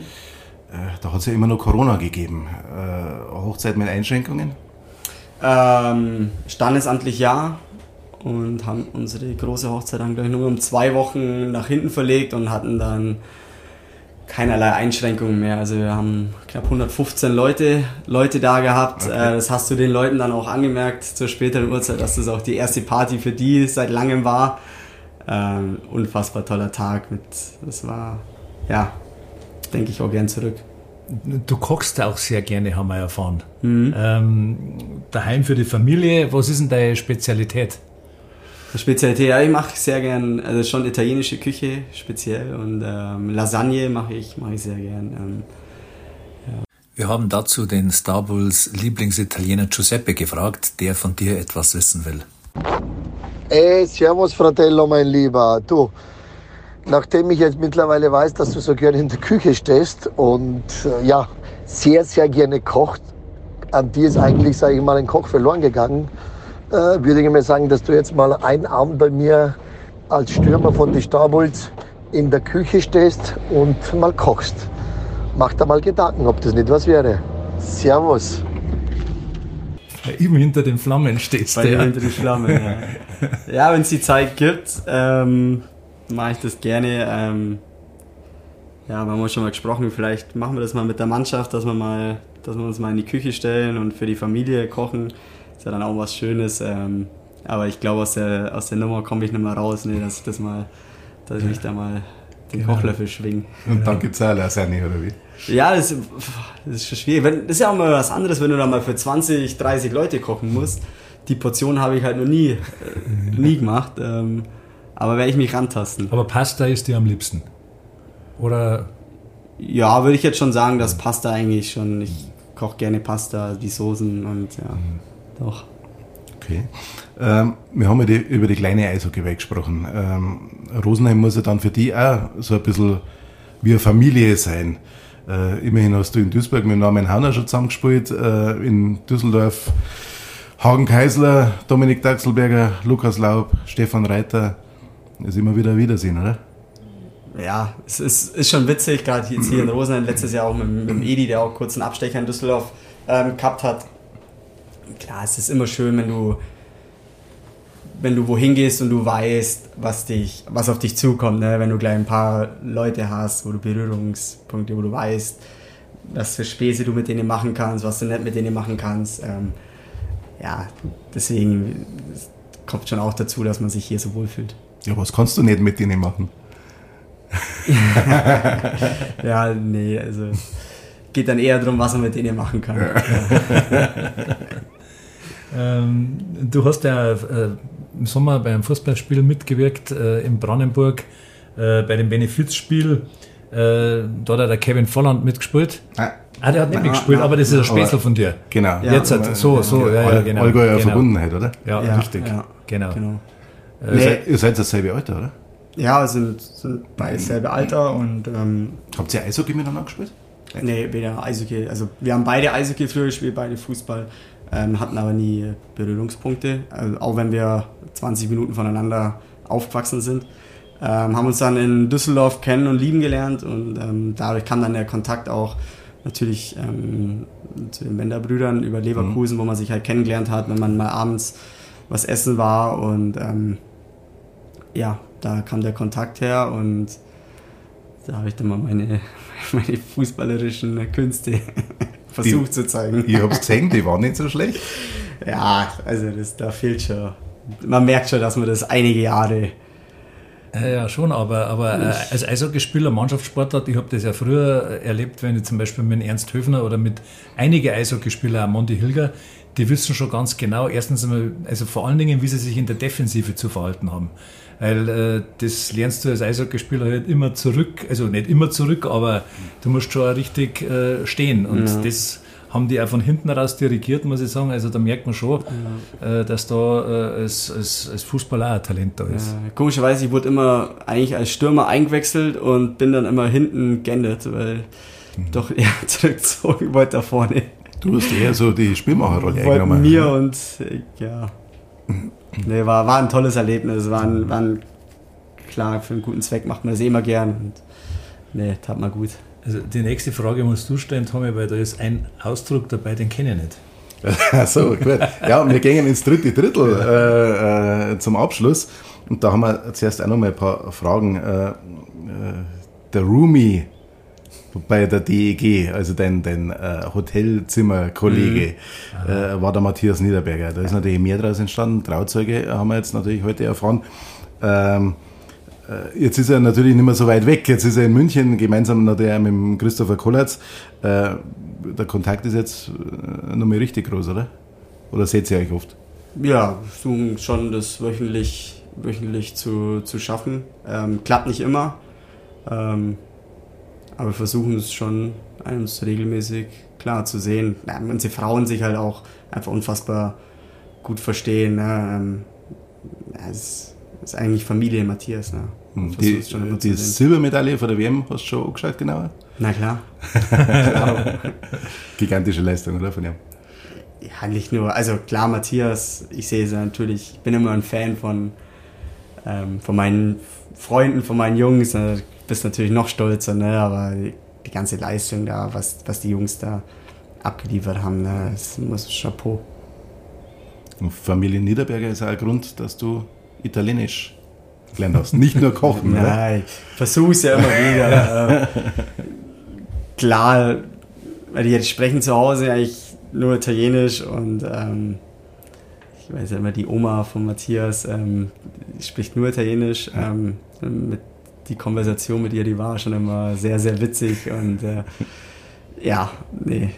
Äh, da hat es ja immer noch Corona gegeben. Äh, Hochzeit mit Einschränkungen? Ähm, standesamtlich ja. Und haben unsere große Hochzeit dann gleich nur um zwei Wochen nach hinten verlegt und hatten dann keinerlei Einschränkungen mehr. Also wir haben knapp 115 Leute, Leute da gehabt. Okay. Äh, das hast du den Leuten dann auch angemerkt zur späteren Uhrzeit, dass das auch die erste Party für die seit langem war. Ähm, unfassbar toller Tag. Mit, das war, ja, denke ich auch gern zurück. Du kochst auch sehr gerne, haben wir erfahren. Mhm. Ähm, daheim für die Familie, was ist denn deine Spezialität? Spezialität, ja, ich mache sehr gern, also schon italienische Küche speziell und ähm, Lasagne mache ich, mache ich sehr gern. Ähm, ja. Wir haben dazu den Star Bulls Lieblingsitaliener Giuseppe gefragt, der von dir etwas wissen will. Ey, servus Fratello, mein Lieber. Du, nachdem ich jetzt mittlerweile weiß, dass du so gerne in der Küche stehst und äh, ja, sehr, sehr gerne kocht, an dir ist eigentlich, sage ich mal, ein Koch verloren gegangen äh, würde ich mal sagen, dass du jetzt mal einen Abend bei mir als Stürmer von die Starbulls in der Küche stehst und mal kochst. Mach da mal Gedanken, ob das nicht was wäre. Servus. Immer hinter den Flammen stehst du. Ja. Hinter den Flammen, ja. ja wenn es die Zeit gibt, ähm, mache ich das gerne. Ähm, ja, wir haben schon mal gesprochen, vielleicht machen wir das mal mit der Mannschaft, dass wir, mal, dass wir uns mal in die Küche stellen und für die Familie kochen ist ja dann auch was Schönes. Ähm, aber ich glaube, aus der, aus der Nummer komme ich nicht mehr raus, ne, dass ich das mal, dass ich mich da mal den. Kochlöffel schwinge. Und dann gibt es auch Lasagne, oder wie? Ja, das, das ist schon schwierig. Wenn, das ist ja auch mal was anderes, wenn du da mal für 20, 30 Leute kochen musst. Die Portion habe ich halt noch nie, äh, nie gemacht. Ähm, aber werde ich mich rantasten. Aber Pasta ist dir am liebsten? Oder? Ja, würde ich jetzt schon sagen, dass Pasta eigentlich schon. Ich koche gerne Pasta, die Soßen und ja. Mhm. Doch. Okay. Ähm, wir haben ja die, über die kleine Eishockey gesprochen. Ähm, Rosenheim muss ja dann für die auch so ein bisschen wie eine Familie sein. Äh, immerhin hast du in Duisburg mit Norman Hauner schon zusammengespielt, äh, in Düsseldorf Hagen Keisler, Dominik Daxelberger, Lukas Laub, Stefan Reiter. Ist immer wieder Wiedersehen, oder? Ja, es ist, ist schon witzig, gerade jetzt hier in Rosenheim, letztes Jahr auch mit, mit dem Edi, der auch kurz einen Abstecher in Düsseldorf ähm, gehabt hat klar, es ist immer schön, wenn du wenn du wohin gehst und du weißt, was dich, was auf dich zukommt, ne? wenn du gleich ein paar Leute hast, wo du Berührungspunkte, wo du weißt, was für Späße du mit denen machen kannst, was du nicht mit denen machen kannst. Ähm, ja, deswegen kommt schon auch dazu, dass man sich hier so wohlfühlt. Ja, was kannst du nicht mit denen machen? ja, nee, also geht dann eher darum, was man mit denen machen kann. Ja. Ähm, du hast ja äh, im Sommer beim Fußballspiel mitgewirkt äh, in Brandenburg äh, bei dem Benefizspiel. Äh, da hat der Kevin Volland mitgespielt. Ah. Ah, der hat nicht mitgespielt, aber das ist ein Späßel von dir. Genau. Ja, Jetzt hat, so, so, ja, ja, genau. Allgäuer genau. Verbundenheit, oder? Ja, ja richtig. Ja, genau. genau. Äh, ihr, seid, ihr seid dasselbe Alter, oder? Ja, sind, sind beide dasselbe Alter und. Ähm, Habt ihr Eishockey miteinander gespielt? Nee, weder Eishockey. Also, wir haben beide Eishockey früher gespielt, beide Fußball ähm, hatten aber nie Berührungspunkte, also auch wenn wir 20 Minuten voneinander aufgewachsen sind. Ähm, haben uns dann in Düsseldorf kennen und lieben gelernt und ähm, dadurch kam dann der Kontakt auch natürlich ähm, zu den Bender-Brüdern über Leverkusen, mhm. wo man sich halt kennengelernt hat, wenn man mal abends was essen war und ähm, ja, da kam der Kontakt her und da habe ich dann mal meine, meine fußballerischen Künste versucht die, zu zeigen. Ich habe es gesehen, die waren nicht so schlecht. Ja, also das, da fehlt schon. Man merkt schon, dass man das einige Jahre Ja, schon, aber, aber äh, als Eishockeyspieler, Mannschaftssportler, ich habe das ja früher erlebt, wenn ich zum Beispiel mit Ernst Höfner oder mit einigen Eishockeyspielern, auch Monty Hilger, die wissen schon ganz genau, erstens einmal, also vor allen Dingen, wie sie sich in der Defensive zu verhalten haben. Weil äh, das lernst du als Eishockeyspieler halt immer zurück, also nicht immer zurück, aber du musst schon richtig äh, stehen. Und ja. das haben die auch von hinten raus dirigiert, muss ich sagen. Also da merkt man schon, ja. äh, dass da äh, als, als, als Fußballer auch ein Talent da ist. Ja, komischerweise, ich wurde immer eigentlich als Stürmer eingewechselt und bin dann immer hinten geendet, weil mhm. doch eher zurückgezogen wollte da vorne. Du hast eher so die Spielmacherrolle eingenommen. Mir und ja. Nee, war, war ein tolles Erlebnis. War ein, war ein, klar, für einen guten Zweck macht man das eh immer gern. Und, nee, tat mal gut. Also die nächste Frage musst du stellen, Tommy, weil da ist ein Ausdruck dabei, den kenne ich nicht. so, gut. Ja, wir gehen ins dritte Drittel äh, äh, zum Abschluss. Und da haben wir zuerst auch noch mal ein paar Fragen. Äh, äh der Roomie bei der DEG, also dein, dein äh, Hotelzimmerkollege, mhm. äh, war der Matthias Niederberger. Da ist natürlich mehr daraus entstanden. Trauzeuge haben wir jetzt natürlich heute erfahren. Ähm, äh, jetzt ist er natürlich nicht mehr so weit weg. Jetzt ist er in München gemeinsam natürlich mit Christopher Kollatz. Äh, der Kontakt ist jetzt äh, noch mal richtig groß, oder? Oder seht ihr euch oft? Ja, versuchen schon das wöchentlich, wöchentlich zu, zu schaffen. Ähm, klappt nicht immer. Ähm, aber versuchen es schon, uns regelmäßig klar zu sehen. Ja, manche Frauen sich halt auch einfach unfassbar gut verstehen. Ne? Ähm, ja, es ist eigentlich Familie Matthias. Ne? Hm, die, die Silbermedaille von der WM hast du schon angeschaut, genauer? Na klar. Gigantische Leistung, oder? Von ihm. Ja, nicht nur. Also klar, Matthias, ich sehe es natürlich, ich bin immer ein Fan von, ähm, von meinen Freunden, von meinen Jungs. Also bist natürlich noch stolzer, ne? aber die ganze Leistung da, was, was die Jungs da abgeliefert haben, ne? das muss Chapeau. Und Familie Niederberger ist auch ein Grund, dass du Italienisch gelernt hast. Nicht nur kochen. Nein, ich versuche es ja immer wieder. Klar, weil die sprechen zu Hause eigentlich nur Italienisch und ähm, ich weiß ja immer, die Oma von Matthias ähm, spricht nur Italienisch. Ähm, mit die Konversation mit ihr, die war schon immer sehr, sehr witzig und äh, ja, nee.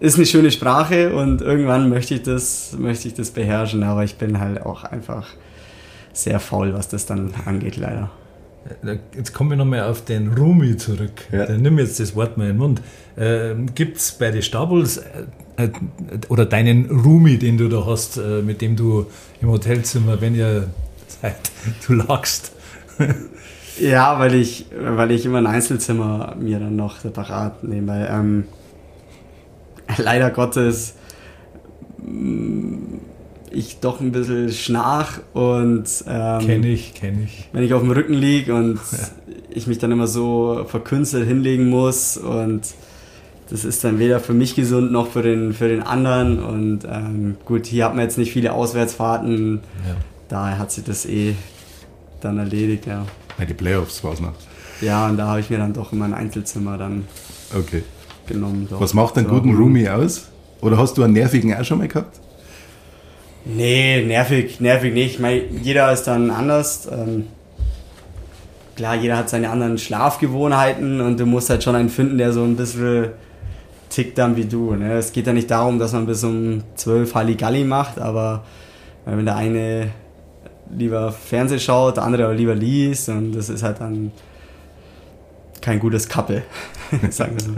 Ist eine schöne Sprache und irgendwann möchte ich das, möchte ich das beherrschen, aber ich bin halt auch einfach sehr faul, was das dann angeht, leider. Jetzt kommen wir nochmal auf den Rumi zurück. Ja. Dann nimm jetzt das Wort mal in den Mund. Äh, Gibt es bei den Stabuls äh, äh, oder deinen Rumi, den du da hast, äh, mit dem du im Hotelzimmer, wenn ihr seid, du lagst, ja, weil ich, weil ich immer ein Einzelzimmer mir dann noch separat nehme. Weil, ähm, leider Gottes mm, ich doch ein bisschen schnarch und ähm, kenne ich, kenne ich. Wenn ich auf dem Rücken liege und ja. ich mich dann immer so verkünstelt hinlegen muss und das ist dann weder für mich gesund noch für den, für den anderen und ähm, gut, hier hat man jetzt nicht viele Auswärtsfahrten, ja. daher hat sich das eh dann erledigt, ja. Bei die Playoffs war es noch. Ja, und da habe ich mir dann doch immer ein Einzelzimmer dann okay. genommen. Was macht einen guten Roomie aus? Oder hast du einen nervigen auch schon mal gehabt? Nee, nervig, nervig nicht. Ich meine, jeder ist dann anders. Ähm, klar, jeder hat seine anderen Schlafgewohnheiten und du musst halt schon einen finden, der so ein bisschen tickt dann wie du. Ne? Es geht ja nicht darum, dass man bis um 12 Halligalli macht, aber wenn der eine lieber Fernseh schaut, der andere lieber liest und das ist halt dann kein gutes Couple, sagen wir so.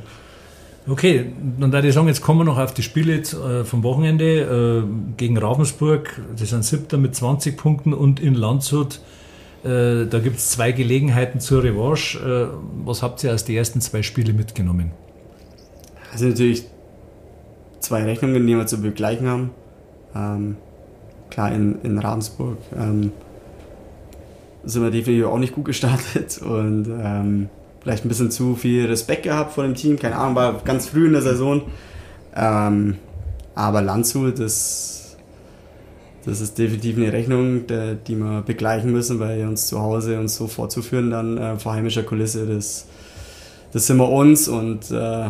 Okay, dann würde ich sagen, jetzt kommen wir noch auf die Spiele äh, vom Wochenende äh, gegen Ravensburg. Das sind siebter mit 20 Punkten und in Landshut. Äh, da gibt es zwei Gelegenheiten zur Revanche. was habt ihr aus den ersten zwei Spiele mitgenommen? Das sind natürlich zwei Rechnungen, die wir zu begleichen haben. Ähm, klar, in, in Ravensburg ähm, sind wir definitiv auch nicht gut gestartet und ähm, vielleicht ein bisschen zu viel Respekt gehabt vor dem Team. Keine Ahnung, war ganz früh in der Saison. Ähm, aber Landshut, das, das ist definitiv eine Rechnung, der, die wir begleichen müssen, weil uns zu Hause uns so vorzuführen, dann äh, vor heimischer Kulisse, das, das sind wir uns und äh,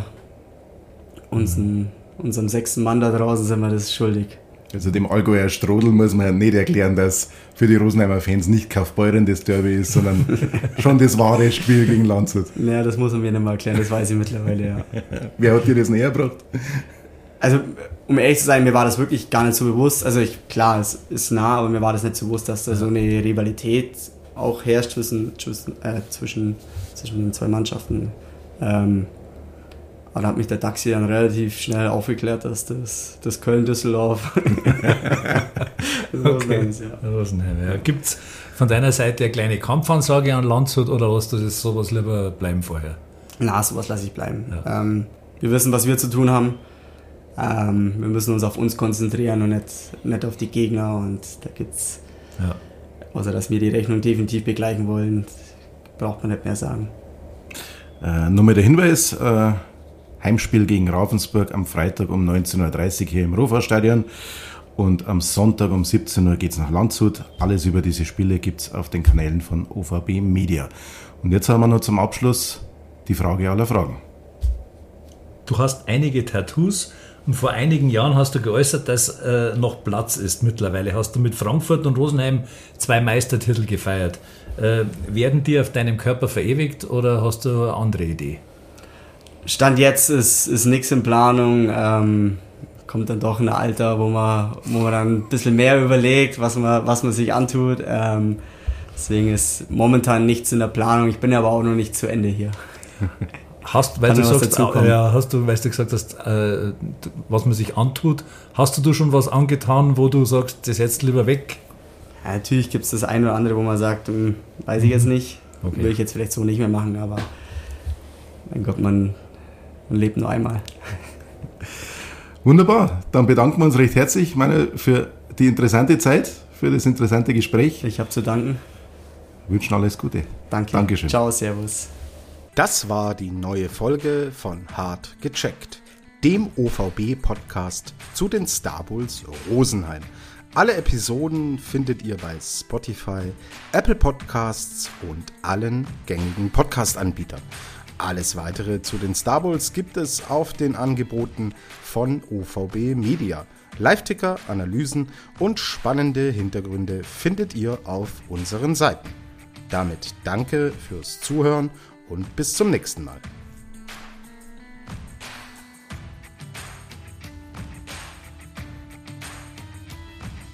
unseren, unserem sechsten Mann da draußen sind wir das schuldig. Also dem Allgäuer Strodel muss man nicht erklären, dass für die Rosenheimer Fans nicht Kaufbeuren das Derby ist, sondern schon das wahre Spiel gegen Landshut. Naja, das muss man mir nicht mal erklären, das weiß ich mittlerweile, ja. Wer hat dir das näher gebracht? Also, um ehrlich zu sein, mir war das wirklich gar nicht so bewusst. Also, ich, klar, es ist nah, aber mir war das nicht so bewusst, dass da so eine Rivalität auch herrscht zwischen, zwischen, äh, zwischen, zwischen den zwei Mannschaften. Ähm, aber da hat mich der Taxi dann relativ schnell aufgeklärt, dass das, das Köln-Düsseldorf okay. ist. Ja. Gibt es von deiner Seite eine kleine Kampfansage an Landshut oder lässt du das sowas lieber bleiben vorher? Na, sowas lasse ich bleiben. Ja. Ähm, wir wissen, was wir zu tun haben. Ähm, wir müssen uns auf uns konzentrieren und nicht, nicht auf die Gegner. Und da gibt's, ja. außer dass wir die Rechnung definitiv begleichen wollen, braucht man nicht mehr sagen. Äh, nur mal der Hinweis: äh, Heimspiel gegen Ravensburg am Freitag um 19.30 Uhr hier im Rufer-Stadion. Und am Sonntag um 17 Uhr geht es nach Landshut. Alles über diese Spiele gibt es auf den Kanälen von OVB Media. Und jetzt haben wir noch zum Abschluss die Frage aller Fragen. Du hast einige Tattoos und vor einigen Jahren hast du geäußert, dass äh, noch Platz ist mittlerweile. Hast du mit Frankfurt und Rosenheim zwei Meistertitel gefeiert. Äh, werden die auf deinem Körper verewigt oder hast du eine andere Idee? Stand jetzt ist, ist nichts in Planung. Ähm, kommt dann doch ein Alter, wo man, wo man dann ein bisschen mehr überlegt, was man, was man sich antut. Ähm, deswegen ist momentan nichts in der Planung. Ich bin aber auch noch nicht zu Ende hier. Hast, weil du sagst, ja, hast du, weil du gesagt hast, äh, was man sich antut, hast du schon was angetan, wo du sagst, das jetzt lieber weg? Ja, natürlich gibt es das eine oder andere, wo man sagt, mh, hm, weiß ich jetzt mhm. nicht, okay. will ich jetzt vielleicht so nicht mehr machen, aber mein Gott, man, man lebt nur einmal. Wunderbar, dann bedanken wir uns recht herzlich meine, für die interessante Zeit, für das interessante Gespräch. Ich habe zu danken. wünschen alles Gute. Danke. Dankeschön. Ciao, Servus. Das war die neue Folge von Hart gecheckt, dem OVB-Podcast zu den Star Bulls Rosenheim. Alle Episoden findet ihr bei Spotify, Apple Podcasts und allen gängigen Podcast-Anbietern. Alles weitere zu den Star Bulls gibt es auf den Angeboten von OVB Media. Live-Ticker, Analysen und spannende Hintergründe findet ihr auf unseren Seiten. Damit danke fürs Zuhören und bis zum nächsten Mal.